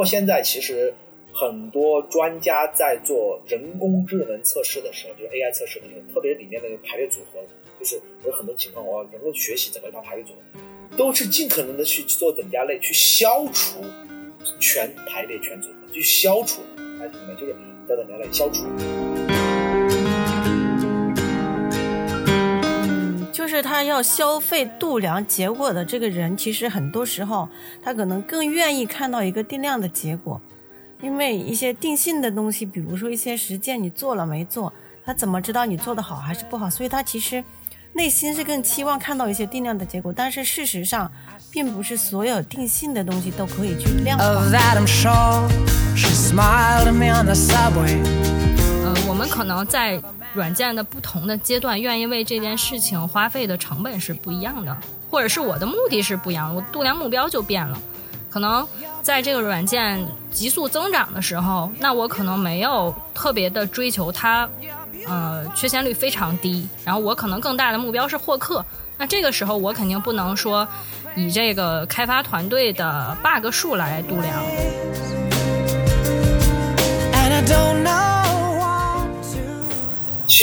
括现在其实很多专家在做人工智能测试的时候，就是 AI 测试的时候，特别里面的排列组合，就是有很多情况，我要人工学习怎么把排列组合，都是尽可能的去做等价类，去消除全排列全组合，去消除，哎？就是做等价类消除。就是他要消费度量结果的这个人，其实很多时候他可能更愿意看到一个定量的结果，因为一些定性的东西，比如说一些实践你做了没做，他怎么知道你做的好还是不好？所以他其实内心是更期望看到一些定量的结果，但是事实上，并不是所有定性的东西都可以去量化。呃，我们可能在软件的不同的阶段，愿意为这件事情花费的成本是不一样的，或者是我的目的是不一样，我度量目标就变了。可能在这个软件急速增长的时候，那我可能没有特别的追求它，呃，缺陷率非常低。然后我可能更大的目标是获客，那这个时候我肯定不能说以这个开发团队的 bug 数来度量。其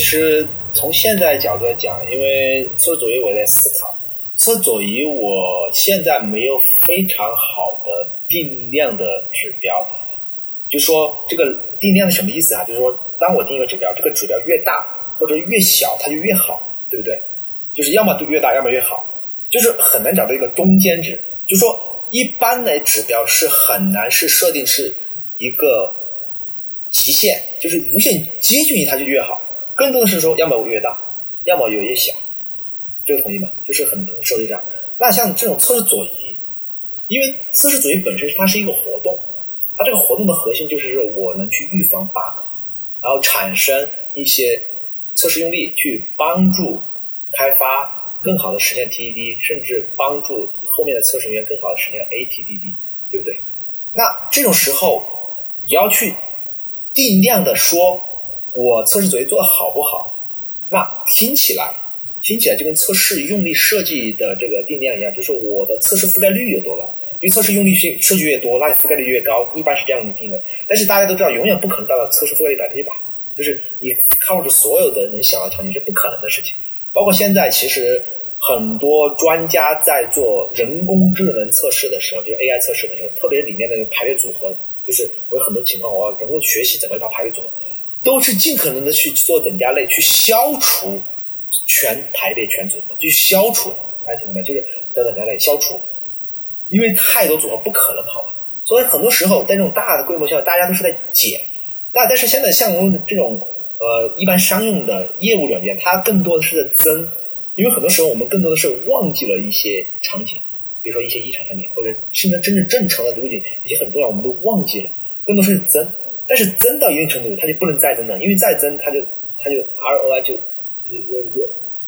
实从现在角度来讲，因为测左移我在思考，测左移我现在没有非常好的定量的指标，就说这个定量的什么意思啊？就是说，当我定一个指标，这个指标越大或者越小，它就越好，对不对？就是要么越大，要么越好，就是很难找到一个中间值。就说，一般的指标是很难是设定是一个极限，就是无限接近于它就越好。更多的是说，要么越大，要么越小，这个同意吗？就是很多时候是这样。那像这种测试左移，因为测试左移本身它是一个活动，它这个活动的核心就是说我能去预防 bug，然后产生一些测试用例，去帮助开发更好的实现 TDD，甚至帮助后面的测试人员更好的实现 ATDD，对不对？那这种时候你要去定量的说。我测试作业做的好不好？那听起来听起来就跟测试用力设计的这个定量一样，就是我的测试覆盖率有多高？因为测试用力设计越多，那你覆盖率越高，一般是这样的定位。但是大家都知道，永远不可能达到测试覆盖率百分之百，就是你 cover 所有的能想到场景是不可能的事情。包括现在，其实很多专家在做人工智能测试的时候，就是 AI 测试的时候，特别里面的排列组合，就是我有很多情况，我要人工学习怎么把排列组合。都是尽可能的去做等价类，去消除全排列全组合，去消除，大家听懂没？就是在等价类消除，因为太多组合不可能跑完，所以很多时候在这种大的规模下，大家都是在减。那但是现在像这种呃一般商用的业务软件，它更多的是在增，因为很多时候我们更多的是忘记了一些场景，比如说一些异常场景，或者甚至真正正常的路径，一些很重要，我们都忘记了，更多是增。但是增到一定程度，它就不能再增了，因为再增，它就它就 ROI 就呃呃，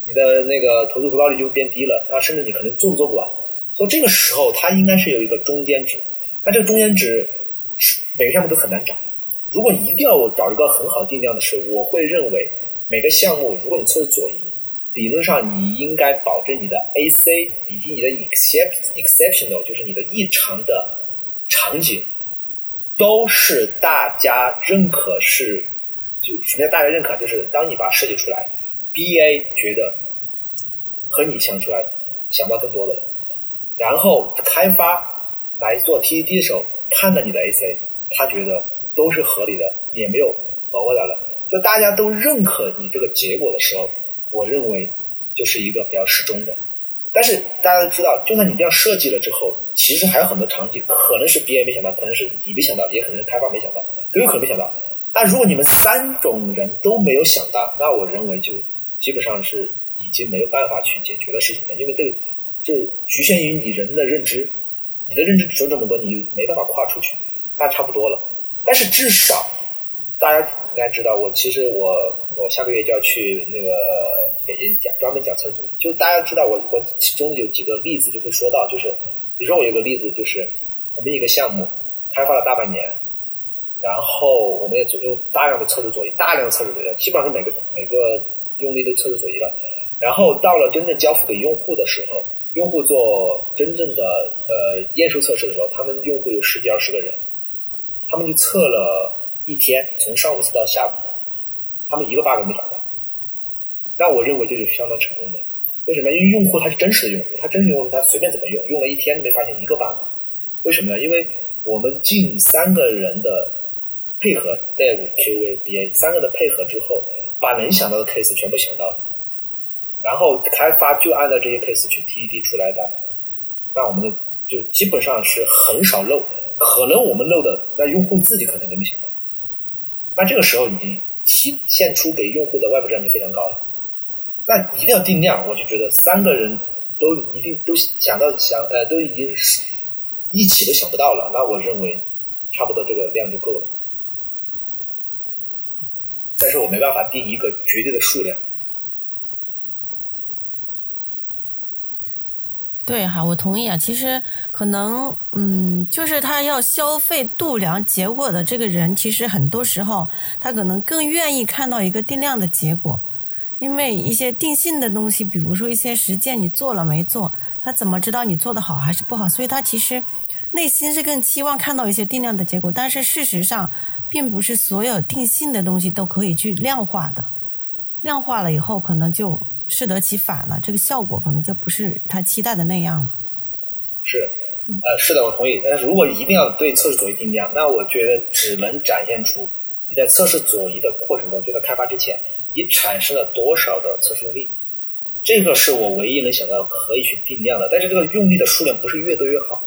你的那个投资回报率就变低了，那，甚至你可能做都做不完。所以这个时候，它应该是有一个中间值。那这个中间值是每个项目都很难找。如果一定要找一个很好定量的是，我会认为每个项目，如果你测试左移，理论上你应该保证你的 AC 以及你的 excep exceptional，就是你的异常的场景。都是大家认可是，就什么叫大家认可？就是当你把设计出来，BA 觉得和你想出来想到更多的了，然后开发来做 TED 的时候，看到你的 AC，他觉得都是合理的，也没有额外的了。就大家都认可你这个结果的时候，我认为就是一个比较适中的。但是大家都知道，就算你这样设计了之后，其实还有很多场景，可能是 BA 没想到，可能是你没想到，也可能是开发没想到，都有可能没想到。但如果你们三种人都没有想到，那我认为就基本上是已经没有办法去解决的事情了，因为这个这局限于你人的认知，你的认知只有这么多，你就没办法跨出去，那差不多了。但是至少大家应该知道，我其实我我下个月就要去那个。北京讲专门讲测试主义，就大家知道我我其中有几个例子就会说到，就是比如说我有个例子就是我们一个项目开发了大半年，然后我们也做用大量的测试左移，大量的测试左移，基本上是每个每个用力都测试左移了，然后到了真正交付给用户的时候，用户做真正的呃验收测试的时候，他们用户有十几二十个人，他们就测了一天，从上午测到下午，他们一个 bug 都没找到。但我认为这是相当成功的。为什么？因为用户他是真实的用户，他真实用户他随便怎么用，用了一天都没发现一个 bug。为什么呢？因为我们近三个人的配合，Dev、QA、BA 三个的配合之后，把能想到的 case 全部想到了，然后开发就按照这些 case 去 TDD 出来的，那我们就就基本上是很少漏，可能我们漏的那用户自己可能都没想到，那这个时候已经提现出给用户的外部质量就非常高了。那一定要定量，我就觉得三个人都一定都想到想呃都已经一起都想不到了，那我认为差不多这个量就够了。但是我没办法定一个绝对的数量。对哈，我同意啊。其实可能，嗯，就是他要消费度量结果的这个人，其实很多时候他可能更愿意看到一个定量的结果。因为一些定性的东西，比如说一些实践，你做了没做，他怎么知道你做的好还是不好？所以他其实内心是更期望看到一些定量的结果。但是事实上，并不是所有定性的东西都可以去量化的。量化了以后，可能就适得其反了，这个效果可能就不是他期待的那样了。是，呃，是的，我同意。但是如果一定要对测试左移定量，那我觉得只能展现出你在测试左移的过程中，就在开发之前。你产生了多少的测试用力？这个是我唯一能想到可以去定量的。但是这个用力的数量不是越多越好，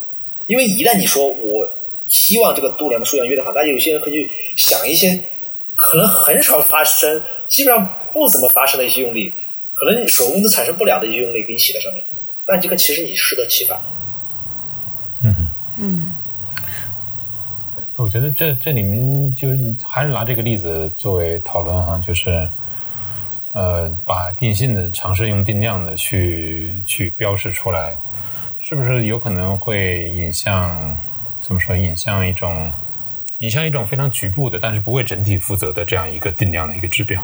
因为一旦你说我希望这个度量的数量越大，那有些人可以去想一些可能很少发生、基本上不怎么发生的一些用力，可能手工都产生不了的一些用力给你写在上面。那这个其实你适得其反。嗯嗯。我觉得这这里面就还是拿这个例子作为讨论哈，就是。呃，把电信的尝试用定量的去去标示出来，是不是有可能会引向怎么说？引向一种引向一种非常局部的，但是不为整体负责的这样一个定量的一个指标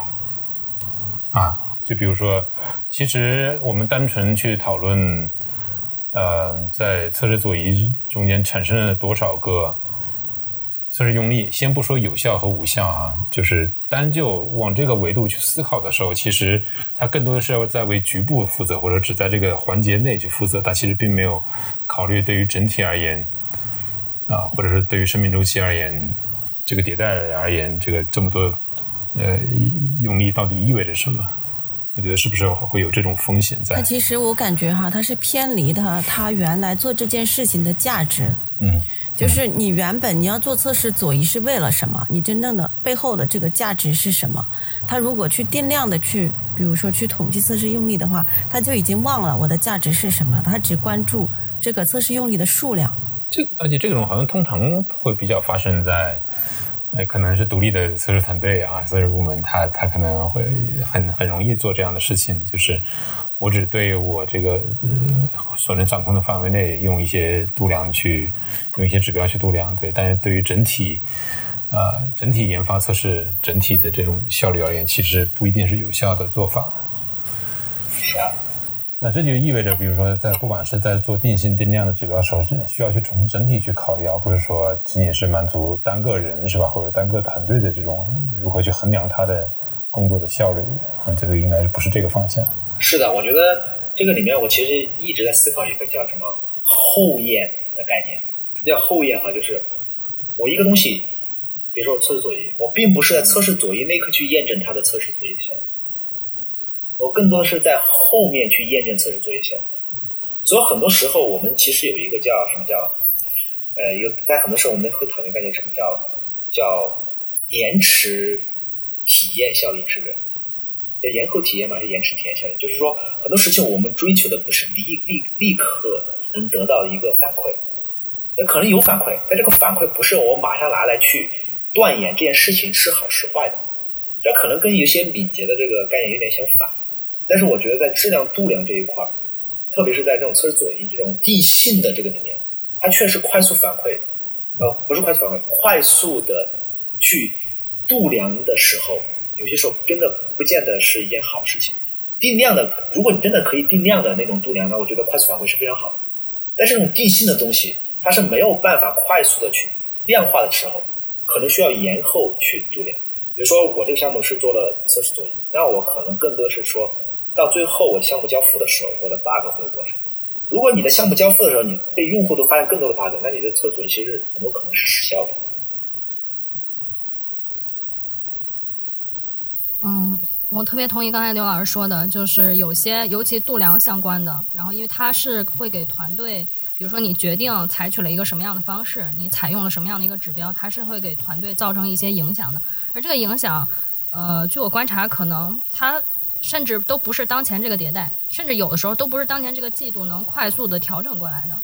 啊？就比如说，其实我们单纯去讨论，呃，在测试左移中间产生了多少个。测试用力，先不说有效和无效啊，就是单就往这个维度去思考的时候，其实它更多的是要在为局部负责，或者只在这个环节内去负责。它其实并没有考虑对于整体而言，啊，或者是对于生命周期而言，这个迭代而言，这个这么多呃用力到底意味着什么？我觉得是不是会有这种风险在？那其实我感觉哈，它是偏离的它原来做这件事情的价值。嗯。就是你原本你要做测试左移是为了什么？你真正的背后的这个价值是什么？他如果去定量的去，比如说去统计测试用力的话，他就已经忘了我的价值是什么，他只关注这个测试用力的数量。这而且这种好像通常会比较发生在，呃，可能是独立的测试团队啊，测试部门，他他可能会很很容易做这样的事情，就是。我只对我这个呃所能掌控的范围内用一些度量去用一些指标去度量，对。但是对于整体呃整体研发测试整体的这种效率而言，其实不一定是有效的做法。是啊。那这就意味着，比如说在不管是在做定性定量的指标时候，需要去从整体去考虑，而不是说仅仅是满足单个人是吧，或者单个团队的这种如何去衡量他的工作的效率。啊，这个应该是不是这个方向？是的，我觉得这个里面我其实一直在思考一个叫什么后验的概念。什么叫后验？哈，就是我一个东西，比如说测试左移，我并不是在测试左移那一刻去验证它的测试左移效果，我更多的是在后面去验证测试作业效果。所以很多时候我们其实有一个叫什么叫呃一个在很多时候我们会讨论概念，什么叫叫延迟体验效应，是不是？叫延后体验嘛，还是延迟体验效应？就是说，很多事情我们追求的不是立立立刻能得到一个反馈，那可能有反馈，但这个反馈不是我马上拿来去断言这件事情是好是坏的，这可能跟有些敏捷的这个概念有点相反。但是我觉得在质量度量这一块儿，特别是在这种测试左移这种定性的这个里面，它确实快速反馈，呃，不是快速反馈，快速的去度量的时候。有些时候真的不见得是一件好事情。定量的，如果你真的可以定量的那种度量，那我觉得快速反馈是非常好的。但是这种定性的东西，它是没有办法快速的去量化的时候，可能需要延后去度量。比如说我这个项目是做了测试左移，那我可能更多的是说到最后我项目交付的时候，我的 bug 会有多少？如果你的项目交付的时候，你被用户都发现更多的 bug，那你的测试左移其实很多可能是失效的。嗯，我特别同意刚才刘老师说的，就是有些尤其度量相关的，然后因为它是会给团队，比如说你决定采取了一个什么样的方式，你采用了什么样的一个指标，它是会给团队造成一些影响的。而这个影响，呃，据我观察，可能它甚至都不是当前这个迭代，甚至有的时候都不是当前这个季度能快速的调整过来的。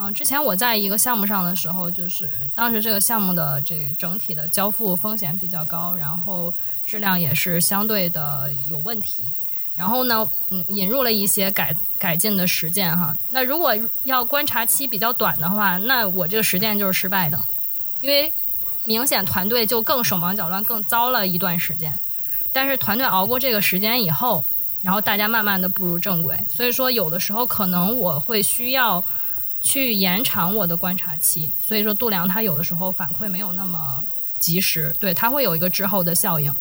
嗯，之前我在一个项目上的时候，就是当时这个项目的这整体的交付风险比较高，然后质量也是相对的有问题。然后呢，嗯，引入了一些改改进的实践哈。那如果要观察期比较短的话，那我这个实践就是失败的，因为明显团队就更手忙脚乱，更糟了一段时间。但是团队熬过这个时间以后，然后大家慢慢的步入正轨。所以说，有的时候可能我会需要。去延长我的观察期，所以说度量它有的时候反馈没有那么及时，对它会有一个滞后的效应。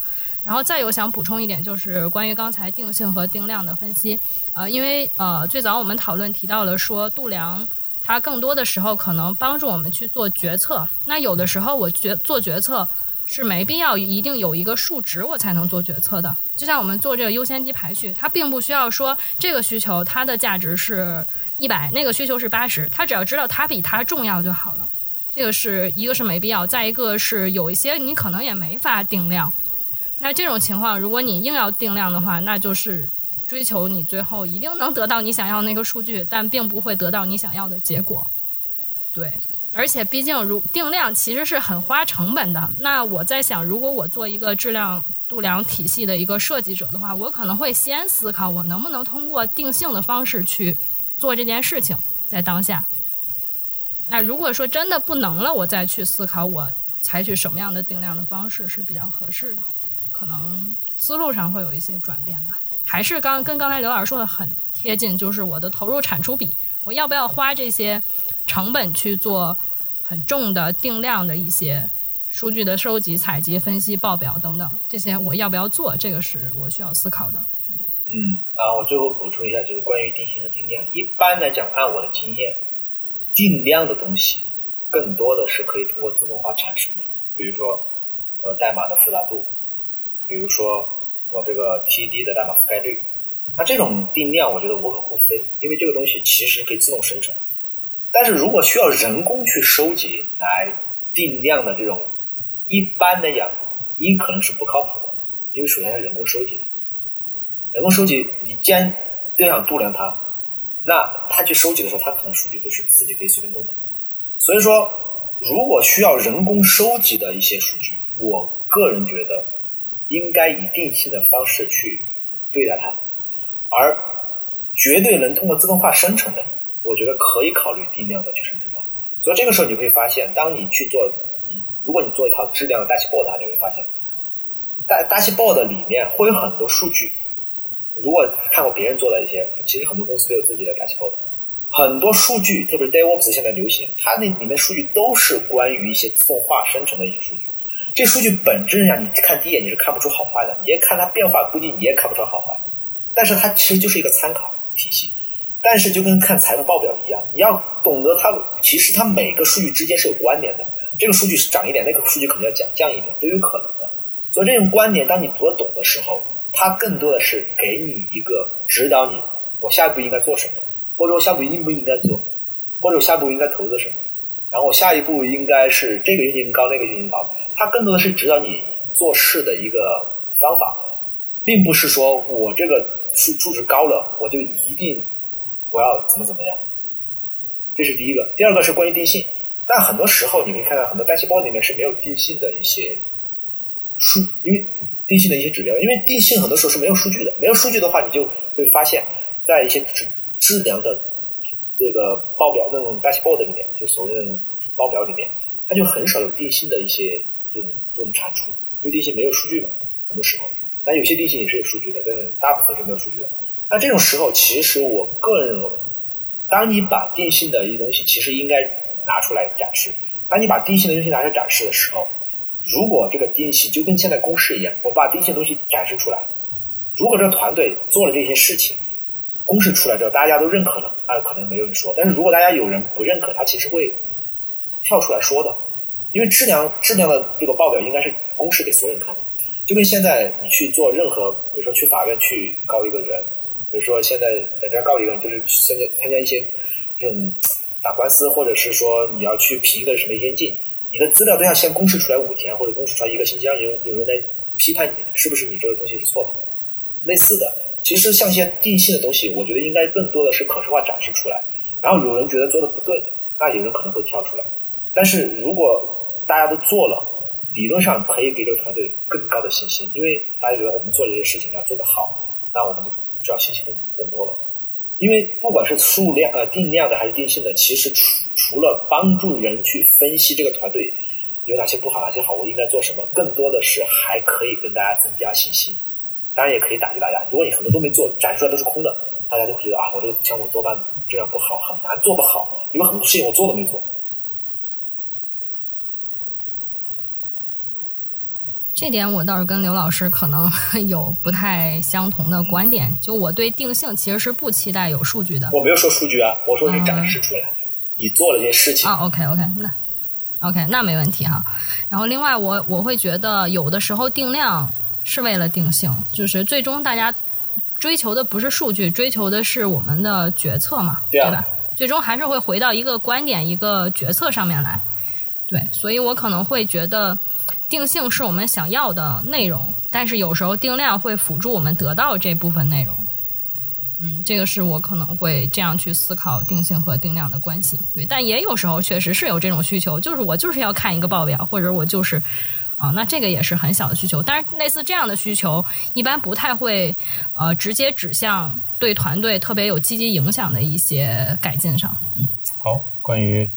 然后再有想补充一点，就是关于刚才定性和定量的分析，呃，因为呃最早我们讨论提到了说度量它更多的时候可能帮助我们去做决策，那有的时候我决做决策是没必要一定有一个数值我才能做决策的，就像我们做这个优先级排序，它并不需要说这个需求它的价值是。一百，那个需求是八十，他只要知道它比它重要就好了。这个是一个是没必要，再一个是有一些你可能也没法定量。那这种情况，如果你硬要定量的话，那就是追求你最后一定能得到你想要那个数据，但并不会得到你想要的结果。对，而且毕竟如定量其实是很花成本的。那我在想，如果我做一个质量度量体系的一个设计者的话，我可能会先思考我能不能通过定性的方式去。做这件事情在当下，那如果说真的不能了，我再去思考我采取什么样的定量的方式是比较合适的，可能思路上会有一些转变吧。还是刚跟刚才刘老师说的很贴近，就是我的投入产出比，我要不要花这些成本去做很重的定量的一些数据的收集、采集、分析、报表等等，这些我要不要做？这个是我需要思考的。嗯啊，我最后补充一下，就是关于定性和定量。一般来讲，按我的经验，定量的东西更多的是可以通过自动化产生的。比如说，我代码的复杂度，比如说我这个 TD 的代码覆盖率，那这种定量我觉得无可厚非，因为这个东西其实可以自动生成。但是如果需要人工去收集来定量的这种，一般来讲，一可能是不靠谱的，因为首先是人工收集的。人工收集，你既然都想度量它，那他去收集的时候，他可能数据都是自己可以随便弄的。所以说，如果需要人工收集的一些数据，我个人觉得应该以定性的方式去对待它，而绝对能通过自动化生成的，我觉得可以考虑定量的去生成它。所以这个时候你会发现，当你去做你，如果你做一套质量的大气 board，你会发现大大气 board 里面会有很多数据。如果看过别人做的一些，其实很多公司都有自己的大气泡的，很多数据，特别是 DevOps 现在流行，它那里面数据都是关于一些自动化生成的一些数据。这数据本质上，你看第一眼你是看不出好坏的，你也看它变化，估计你也看不出好坏。但是它其实就是一个参考体系。但是就跟看财务报表一样，你要懂得它，其实它每个数据之间是有关联的。这个数据是涨一点，那个数据可能要降降一点，都有可能的。所以这种观点，当你读得懂的时候。它更多的是给你一个指导你，我下一步应该做什么，或者我下一步应不应该做，或者我下一步应该投资什么，然后我下一步应该是这个运行高，那个运行高。它更多的是指导你做事的一个方法，并不是说我这个数数值高了，我就一定我要怎么怎么样。这是第一个，第二个是关于定性。但很多时候你可以看到很多单细胞里面是没有定性的一些数，因为。定性的一些指标，因为定性很多时候是没有数据的，没有数据的话，你就会发现，在一些质质量的这个报表那种 dashboard 里面，就所谓的那种报表里面，它就很少有定性的一些这种这种产出，因为定性没有数据嘛，很多时候，但有些定性也是有数据的，但是大部分是没有数据的。那这种时候，其实我个人认为，当你把定性的一些东西，其实应该拿出来展示。当你把定性的东西拿出来展示的时候，如果这个定性就跟现在公示一样，我把定性东西展示出来，如果这个团队做了这些事情，公示出来之后大家都认可了，那可能没有人说。但是如果大家有人不认可，他其实会跳出来说的，因为质量质量的这个报表应该是公示给所有人看的。就跟现在你去做任何，比如说去法院去告一个人，比如说现在人家告一个人，就是参加参加一些这种打官司，或者是说你要去评一个什么先进，你的资料都要先公示出来五天，或者公示出来一个星期，让有有人来批判你是不是你这个东西是错的。类似的，其实像一些定性的东西，我觉得应该更多的是可视化展示出来，然后有人觉得做的不对，那有人可能会跳出来。但是如果大家都做了，理论上可以给这个团队更高的信心，因为大家觉得我们做这些事情要做得好，那我们就知道信息更更多了。因为不管是数量呃定量的还是定性的，其实除除了帮助人去分析这个团队有哪些不好哪些好，我应该做什么，更多的是还可以跟大家增加信心。当然也可以打击大家，如果你很多都没做，展示出来都是空的，大家就会觉得啊，我这个项目多半质量不好，很难做得好，因为很多事情我做都没做。这点我倒是跟刘老师可能 有不太相同的观点。就我对定性其实是不期待有数据的。我没有说数据啊，我说你展示出来，你做了这些事情啊。OK OK，那 OK 那没问题哈。然后另外我我会觉得有的时候定量是为了定性，就是最终大家追求的不是数据，追求的是我们的决策嘛，对吧？最终还是会回到一个观点、一个决策上面来。对，所以我可能会觉得。定性是我们想要的内容，但是有时候定量会辅助我们得到这部分内容。嗯，这个是我可能会这样去思考定性和定量的关系。对，但也有时候确实是有这种需求，就是我就是要看一个报表，或者我就是啊，那这个也是很小的需求。但是类似这样的需求，一般不太会呃直接指向对团队特别有积极影响的一些改进上。嗯，好，关于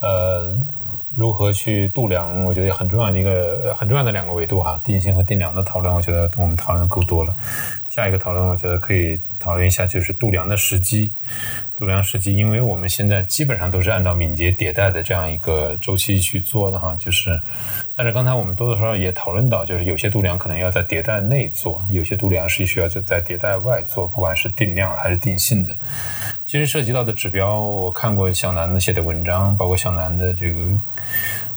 呃。如何去度量？我觉得很重要的一个很重要的两个维度哈，定性和定量的讨论，我觉得我们讨论的够多了。下一个讨论，我觉得可以讨论一下，就是度量的时机。度量时机，因为我们现在基本上都是按照敏捷迭代的这样一个周期去做的哈，就是，但是刚才我们多多少少也讨论到，就是有些度量可能要在迭代内做，有些度量是需要在在迭代外做，不管是定量还是定性的。其实涉及到的指标，我看过小南的写的文章，包括小南的这个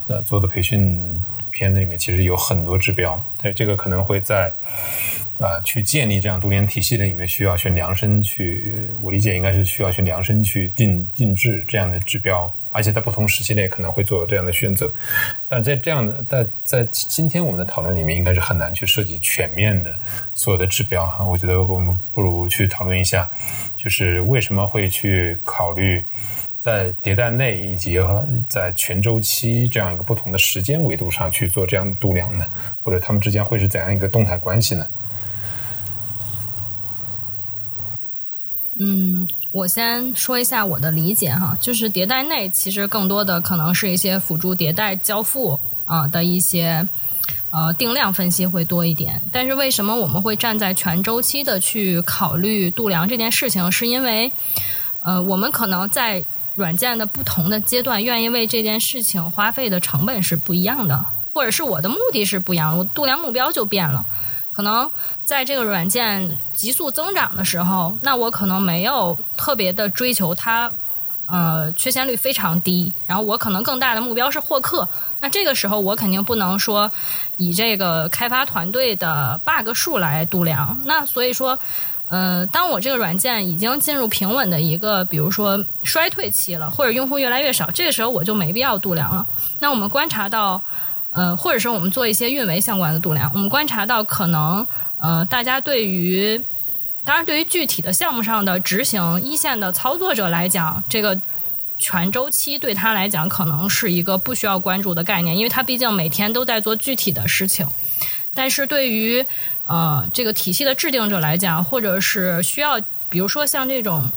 呃做的培训片子里面，其实有很多指标。对这个可能会在。啊，去建立这样度量体系的里面，需要去量身去，我理解应该是需要去量身去定定制这样的指标，而且在不同时期内可能会做这样的选择。但在这样的，在在今天我们的讨论里面，应该是很难去设计全面的所有的指标哈。我觉得我们不如去讨论一下，就是为什么会去考虑在迭代内以及在全周期这样一个不同的时间维度上去做这样的度量呢？或者他们之间会是怎样一个动态关系呢？嗯，我先说一下我的理解哈，就是迭代内其实更多的可能是一些辅助迭代交付啊的一些呃定量分析会多一点。但是为什么我们会站在全周期的去考虑度量这件事情？是因为呃我们可能在软件的不同的阶段，愿意为这件事情花费的成本是不一样的，或者是我的目的是不一样，我度量目标就变了。可能在这个软件急速增长的时候，那我可能没有特别的追求它，呃，缺陷率非常低。然后我可能更大的目标是获客。那这个时候我肯定不能说以这个开发团队的 bug 数来度量。那所以说，嗯，当我这个软件已经进入平稳的一个，比如说衰退期了，或者用户越来越少，这个时候我就没必要度量了。那我们观察到。呃，或者说我们做一些运维相关的度量，我们观察到可能，呃，大家对于，当然对于具体的项目上的执行，一线的操作者来讲，这个全周期对他来讲可能是一个不需要关注的概念，因为他毕竟每天都在做具体的事情。但是对于呃这个体系的制定者来讲，或者是需要，比如说像这种。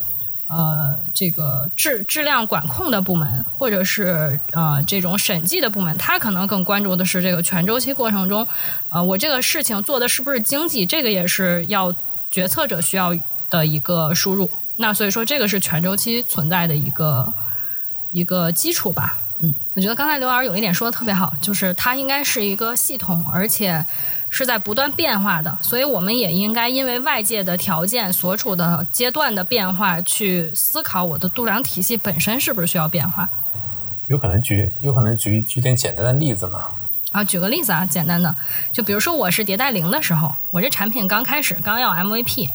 呃，这个质质量管控的部门，或者是呃这种审计的部门，他可能更关注的是这个全周期过程中，呃，我这个事情做的是不是经济，这个也是要决策者需要的一个输入。那所以说，这个是全周期存在的一个一个基础吧。嗯，我觉得刚才刘老师有一点说的特别好，就是它应该是一个系统，而且是在不断变化的，所以我们也应该因为外界的条件、所处的阶段的变化，去思考我的度量体系本身是不是需要变化。有可能举有可能举举点简单的例子嘛？啊，举个例子啊，简单的，就比如说我是迭代零的时候，我这产品刚开始，刚要 MVP，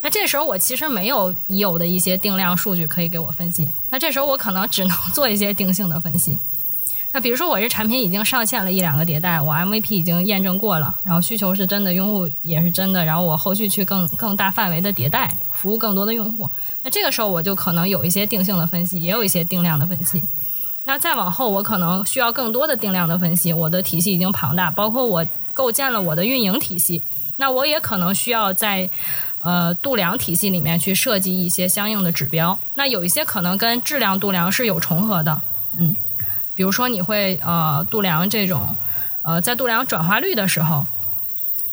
那这时候我其实没有已有的一些定量数据可以给我分析，那这时候我可能只能做一些定性的分析。那比如说我这产品已经上线了一两个迭代，我 MVP 已经验证过了，然后需求是真的，用户也是真的，然后我后续去更更大范围的迭代，服务更多的用户，那这个时候我就可能有一些定性的分析，也有一些定量的分析。那再往后，我可能需要更多的定量的分析。我的体系已经庞大，包括我构建了我的运营体系，那我也可能需要在呃度量体系里面去设计一些相应的指标。那有一些可能跟质量度量是有重合的，嗯，比如说你会呃度量这种呃在度量转化率的时候，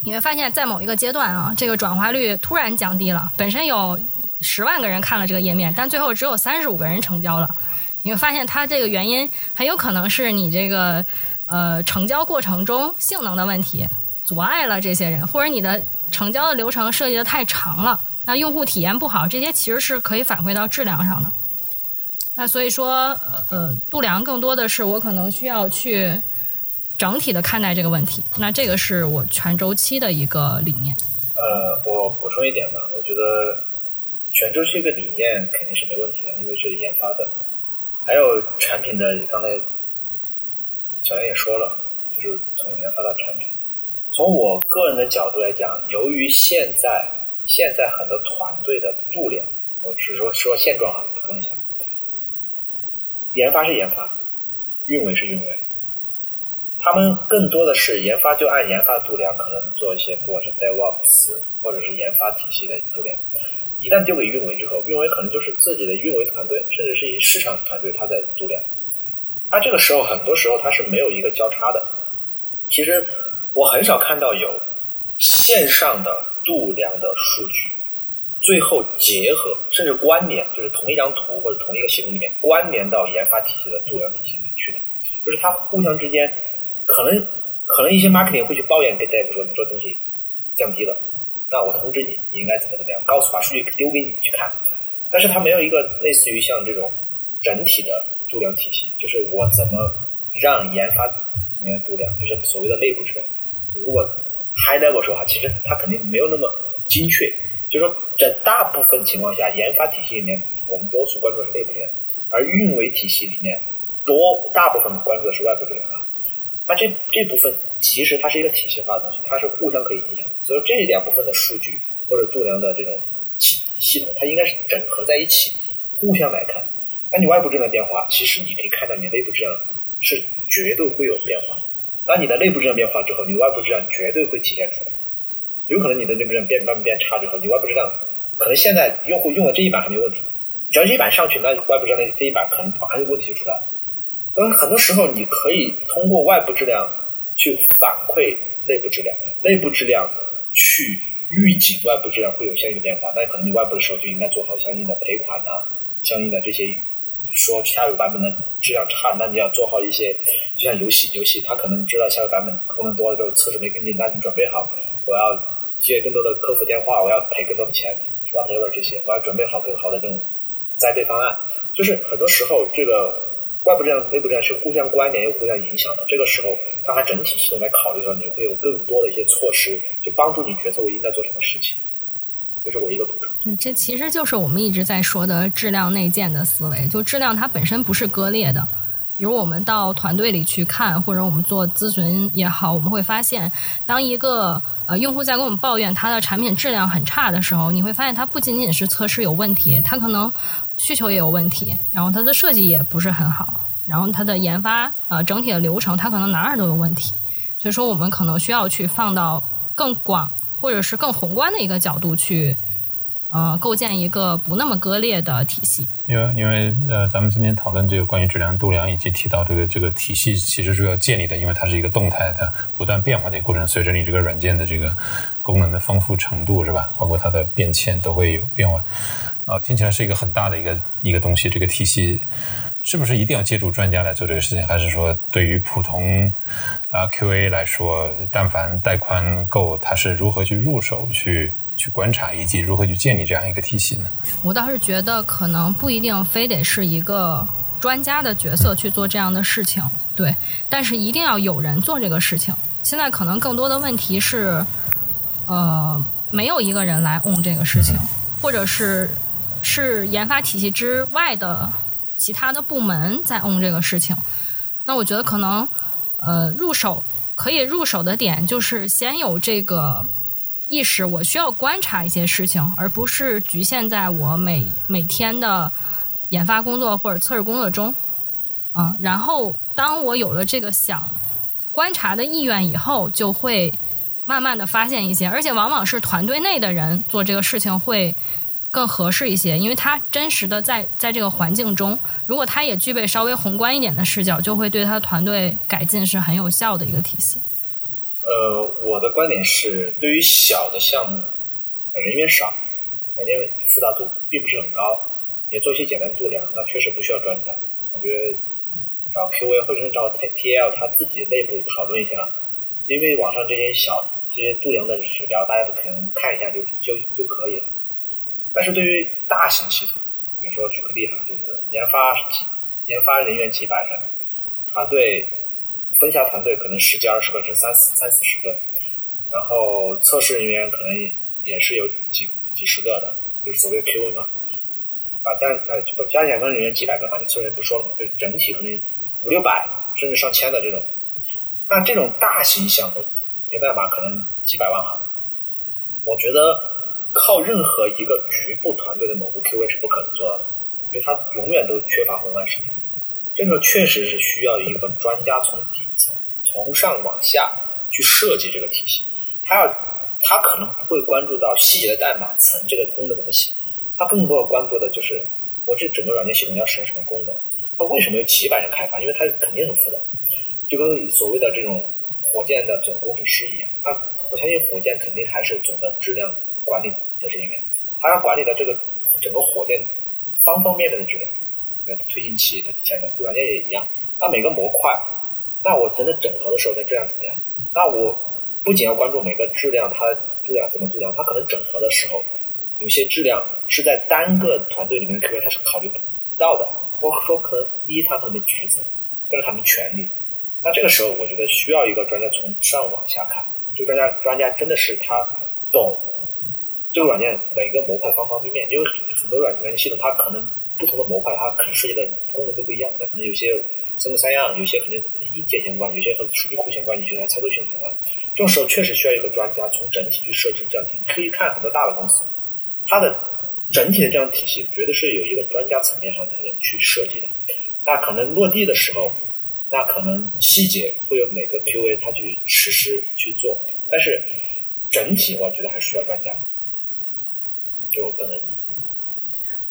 你会发现在某一个阶段啊，这个转化率突然降低了，本身有十万个人看了这个页面，但最后只有三十五个人成交了。你会发现，它这个原因很有可能是你这个呃成交过程中性能的问题阻碍了这些人，或者你的成交的流程设计的太长了，那用户体验不好，这些其实是可以反馈到质量上的。那所以说，呃，度量更多的是我可能需要去整体的看待这个问题。那这个是我全周期的一个理念。呃，我补充一点吧，我觉得全周期一个理念肯定是没问题的，因为这是研发的。还有产品的，刚才小袁也说了，就是从研发到产品。从我个人的角度来讲，由于现在现在很多团队的度量，我只是说说现状啊，补充一下，研发是研发，运维是运维，他们更多的是研发就按研发度量，可能做一些不管是 DevOps 或者是研发体系的度量。一旦丢给运维之后，运维可能就是自己的运维团队，甚至是一些市场团队，他在度量。那这个时候，很多时候它是没有一个交叉的。其实我很少看到有线上的度量的数据，最后结合甚至关联，就是同一张图或者同一个系统里面关联到研发体系的度量体系里面去的。就是它互相之间，可能可能一些 marketing 会去抱怨跟 dev 说，你这东西降低了。那我通知你，你应该怎么怎么样，告诉把数据丢给你去看，但是它没有一个类似于像这种整体的度量体系，就是我怎么让研发里面的度量，就是所谓的内部质量。如果 high level 说话，其实它肯定没有那么精确，就说在大部分情况下，研发体系里面我们多数关注的是内部质量，而运维体系里面多大部分关注的是外部质量啊。那这这部分其实它是一个体系化的东西，它是互相可以影响的。所以说这两部分的数据或者度量的这种系系统，它应该是整合在一起，互相来看。当你外部质量变化，其实你可以看到你内部质量是绝对会有变化。当你的内部质量变化之后，你的外部质量绝对会体现出来。有可能你的内部质量变慢慢变差之后，你外部质量可能现在用户用的这一版还没问题，只要这一版上去，那外部质量这一版可能马上问题就出来了。所以很多时候，你可以通过外部质量去反馈内部质量，内部质量去预警外部质量会有相应的变化。那可能你外部的时候就应该做好相应的赔款啊，相应的这些说下一个版本的质量差，那你要做好一些，就像游戏，游戏它可能知道下个版本功能多了之后测试没跟进，那你准备好我要接更多的客服电话，我要赔更多的钱，whatever 这些，我要准备好更好的这种栽培方案。就是很多时候这个。外部质量、内部质量是互相关联又互相影响的。这个时候，当它整体系统来考虑的时候，你会有更多的一些措施，去帮助你决策我应该做什么事情。这是我一个补充。对，这其实就是我们一直在说的质量内建的思维。就质量它本身不是割裂的。比如我们到团队里去看，或者我们做咨询也好，我们会发现，当一个呃用户在跟我们抱怨他的产品质量很差的时候，你会发现他不仅仅是测试有问题，他可能。需求也有问题，然后它的设计也不是很好，然后它的研发呃整体的流程它可能哪儿都有问题，所以说我们可能需要去放到更广或者是更宏观的一个角度去，呃构建一个不那么割裂的体系。因为因为呃咱们今天讨论这个关于质量度量以及提到这个这个体系其实是要建立的，因为它是一个动态的不断变化的一个过程，随着你这个软件的这个功能的丰富程度是吧，包括它的变迁都会有变化。啊，听起来是一个很大的一个一个东西，这个体系是不是一定要借助专家来做这个事情？还是说对于普通啊 QA 来说，但凡带宽够，它是如何去入手去去观察，以及如何去建立这样一个体系呢？我倒是觉得可能不一定非得是一个专家的角色去做这样的事情，对，但是一定要有人做这个事情。现在可能更多的问题是，呃，没有一个人来 own 这个事情，或者是是研发体系之外的其他的部门在 own 这个事情。那我觉得可能，呃，入手可以入手的点就是先有这个意识，我需要观察一些事情，而不是局限在我每每天的研发工作或者测试工作中。嗯，然后当我有了这个想观察的意愿以后，就会慢慢的发现一些，而且往往是团队内的人做这个事情会更合适一些，因为他真实的在在这个环境中，如果他也具备稍微宏观一点的视角，就会对他团队改进是很有效的一个体系。呃，我的观点是，对于小的项目，人员少，软件复杂度并不是很高，你做一些简单度量，那确实不需要专家。我觉得找 QA 或者是找 T T L 他自己内部讨论一下，因为网上这些小这些度量的指标，大家都可能看一下就就就可以了。但是对于大型系统，比如说举个例哈，就是研发几研发人员几百人，团队分辖团队可能十几二十个，甚至三四三四十个，然后测试人员可能也是有几几十个的，就是所谓的 QA 嘛。把加呃加起来跟人员几百个嘛，你测试人员不说了嘛，就整体可能五六百甚至上千的这种。那这种大型项目，源代码可能几百万行，我觉得靠任何一个局部团队的某个 QA 是不可能做到的，因为他永远都缺乏宏观视角。这时候确实是需要一个专家从底层从上往下去设计这个体系，他要他可能不会关注到细节的代码层这个功能怎么写，他更多的关注的就是我这整个软件系统要实现什么功能，它为什么有几百人开发，因为它肯定很复杂，就跟所谓的这种火箭的总工程师一样，那我相信火箭肯定还是总的质量管理的人员，他要管理的这个整个火箭方方面面的质量。推进器，它前面就软件也一样，那每个模块，那我真的整合的时候它质量怎么样？那我不仅要关注每个质量它度量怎么度量，它可能整合的时候，有些质量是在单个团队里面的 QA 它是考虑不到的，或者说可能一他可能没职责，但是他没权利。那这个时候，我觉得需要一个专家从上往下看，这个专家专家真的是他懂这个软件每个模块方方面面，因为很多软件系统它可能。不同的模块，它可能涉及的功能都不一样。那可能有些三个三样，有些可能和硬件相关，有些和数据库相关，有些和操作系统相关。这种时候确实需要一个专家从整体去设置这样体系。你可以看很多大的公司，它的整体的这样体系绝对是有一个专家层面上的人去设计的。那可能落地的时候，那可能细节会有每个 QA 他去实施去做，但是整体我觉得还是需要专家。就我个人。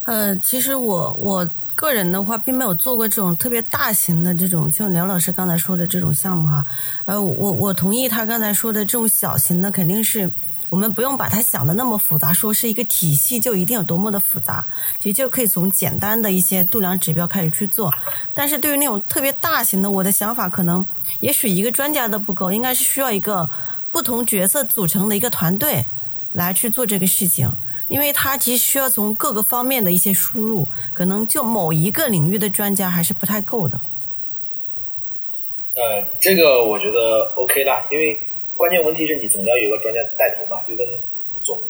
呃，其实我我个人的话，并没有做过这种特别大型的这种，像梁老师刚才说的这种项目哈。呃，我我同意他刚才说的这种小型的，肯定是我们不用把它想的那么复杂，说是一个体系就一定有多么的复杂，其实就可以从简单的一些度量指标开始去做。但是对于那种特别大型的，我的想法可能，也许一个专家都不够，应该是需要一个不同角色组成的一个团队来去做这个事情。因为它其实需要从各个方面的一些输入，可能就某一个领域的专家还是不太够的。呃，这个我觉得 OK 啦，因为关键问题是你总要有一个专家带头嘛，就跟总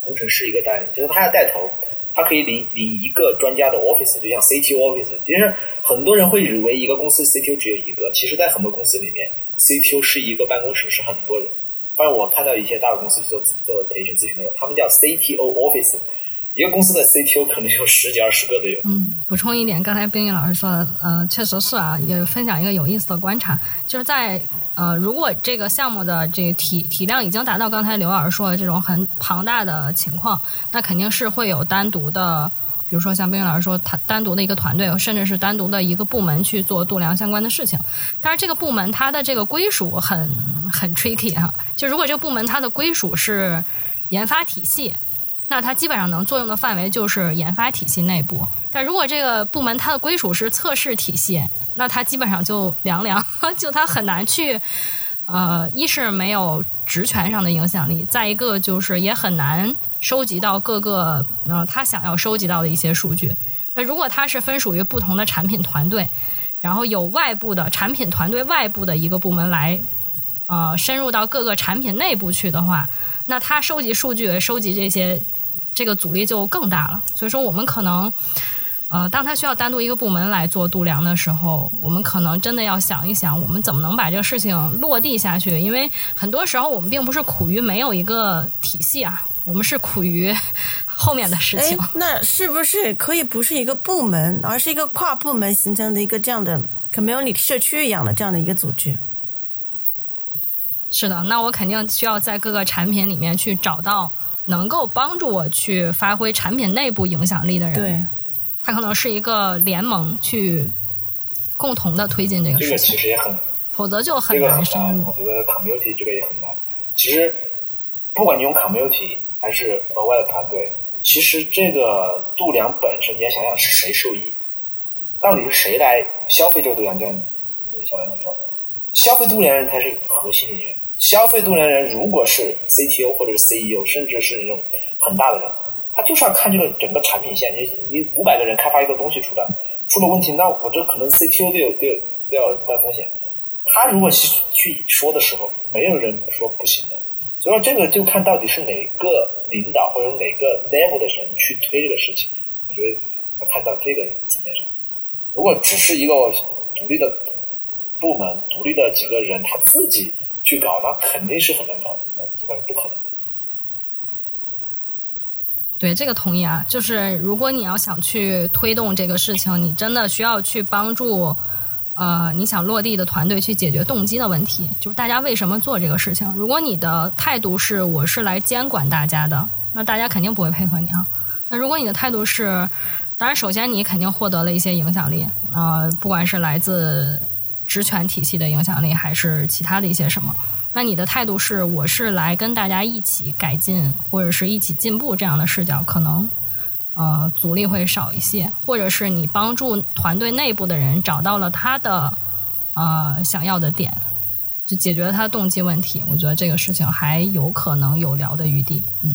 工程师一个带领，就是他要带头，他可以领领一个专家的 office，就像 CTO office。其实很多人会以为一个公司 CTO 只有一个，其实在很多公司里面，CTO 是一个办公室，是很多人。反正我看到一些大的公司去做做培训咨询的，他们叫 CTO office，一个公司的 CTO 可能有十几二十个都有。嗯，补充一点，刚才冰雨老师说的，呃，确实是啊，也分享一个有意思的观察，就是在呃，如果这个项目的这个体体量已经达到刚才刘老师说的这种很庞大的情况，那肯定是会有单独的。比如说，像冰云老师说，他单独的一个团队，甚至是单独的一个部门去做度量相关的事情。但是这个部门它的这个归属很很 tricky 哈。就如果这个部门它的归属是研发体系，那它基本上能作用的范围就是研发体系内部。但如果这个部门它的归属是测试体系，那它基本上就凉凉，就它很难去，呃，一是没有职权上的影响力，再一个就是也很难收集到各个呃他想要收集到的一些数据。那如果它是分属于不同的产品团队，然后有外部的产品团队外部的一个部门来，呃，深入到各个产品内部去的话，那它收集数据、收集这些，这个阻力就更大了。所以说，我们可能。呃，当他需要单独一个部门来做度量的时候，我们可能真的要想一想，我们怎么能把这个事情落地下去？因为很多时候我们并不是苦于没有一个体系啊，我们是苦于后面的事情。那是不是可以不是一个部门，而是一个跨部门形成的一个这样的 community 社区一样的这样的一个组织？是的，那我肯定需要在各个产品里面去找到能够帮助我去发挥产品内部影响力的人。对。它可能是一个联盟去共同的推进这个事情，这个其实也很，否则就很难深入。我觉得 community 这个也很难。其实不管你用 community 还是额外的团队，其实这个度量本身你要想想是谁受益，到底是谁来消费这个度量？就像那小梁说，消费度量人才是核心人员。消费度量人如果是 CTO 或者是 CEO，甚至是那种很大的人。他就是要看这个整个产品线，你你五百个人开发一个东西出来，出了问题，那我这可能 CTO 都有都有都要担风险。他如果去去说的时候，没有人说不行的。所以说这个就看到底是哪个领导或者哪个 level 的人去推这个事情。我觉得要看到这个层面上。如果只是一个独立的部门、独立的几个人他自己去搞，那肯定是很难搞的，那基本上不可能。对这个同意啊，就是如果你要想去推动这个事情，你真的需要去帮助，呃，你想落地的团队去解决动机的问题，就是大家为什么做这个事情。如果你的态度是我是来监管大家的，那大家肯定不会配合你啊。那如果你的态度是，当然首先你肯定获得了一些影响力，呃，不管是来自职权体系的影响力，还是其他的一些什么。那你的态度是，我是来跟大家一起改进，或者是一起进步这样的视角，可能呃阻力会少一些，或者是你帮助团队内部的人找到了他的呃想要的点，就解决了他的动机问题。我觉得这个事情还有可能有聊的余地，嗯。